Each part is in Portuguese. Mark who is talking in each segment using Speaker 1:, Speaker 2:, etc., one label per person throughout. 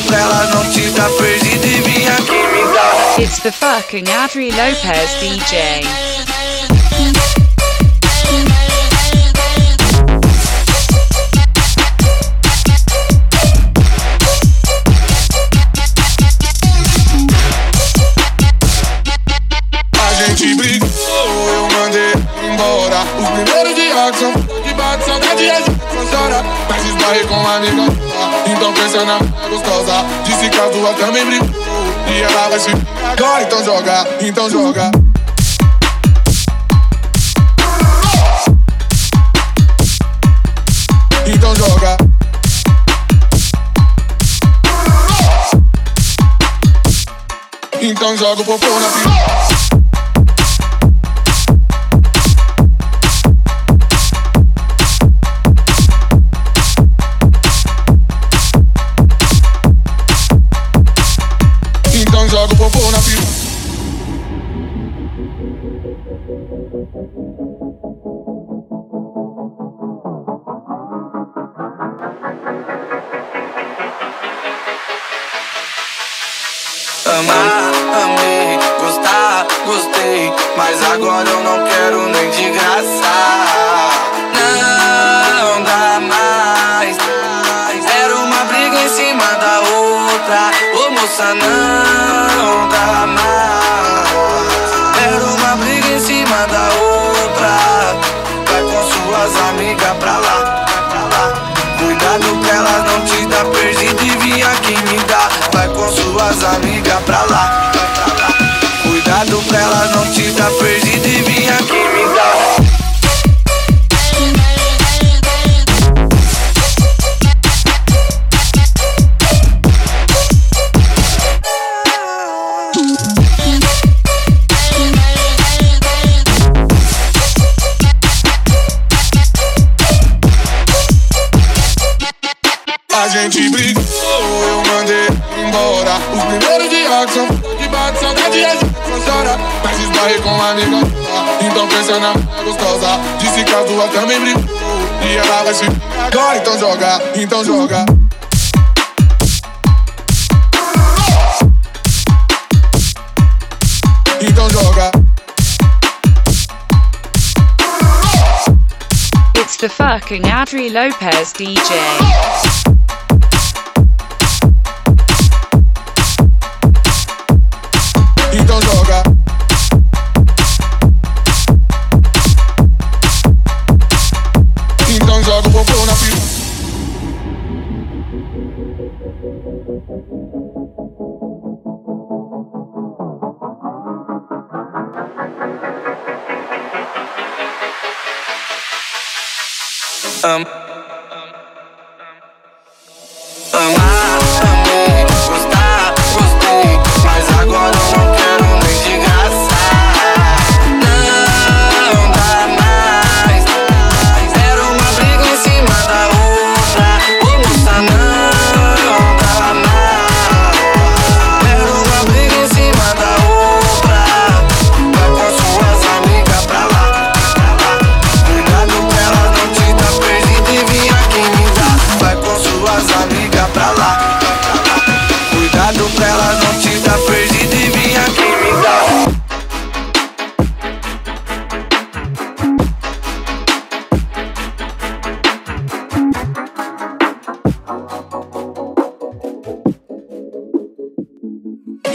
Speaker 1: Pra elas não te dar e vir aqui me dar
Speaker 2: It's the fucking Adri Lopez DJ.
Speaker 3: A gente brigou, eu mandei embora. Os primeiros dias são Com uma amiga, então pensa na gostosa. Disse que as duas também brigou. E ela vai se agora, então joga, então joga. Então joga. Então joga o popô na piroca. Então joga o popô na piroca.
Speaker 1: Amar, amei, gostar, gostei Mas agora eu não quero nem de graça Não dá mais Era uma briga em cima da outra moça, não dá mais. Era uma briga em cima da outra. Vai com suas amigas pra lá, pra lá. Cuidado pra elas não te dar perdido e vir aqui me dar. Vai com suas amigas pra lá, pra lá. Cuidado pra elas não te dar perdido e vir
Speaker 3: A gente brigou, eu mandei embora. Os primeiros dias são que bate saudade a gente não chora. Mas esbarrei com uma amiga, então pensa na gostosa. Disse que as duas também brigou. E ela vai se agora, então joga, então joga. Então joga.
Speaker 2: It's the fucking Adri Lopez DJ.
Speaker 1: Um.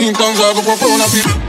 Speaker 3: Então joga o popô na piroca.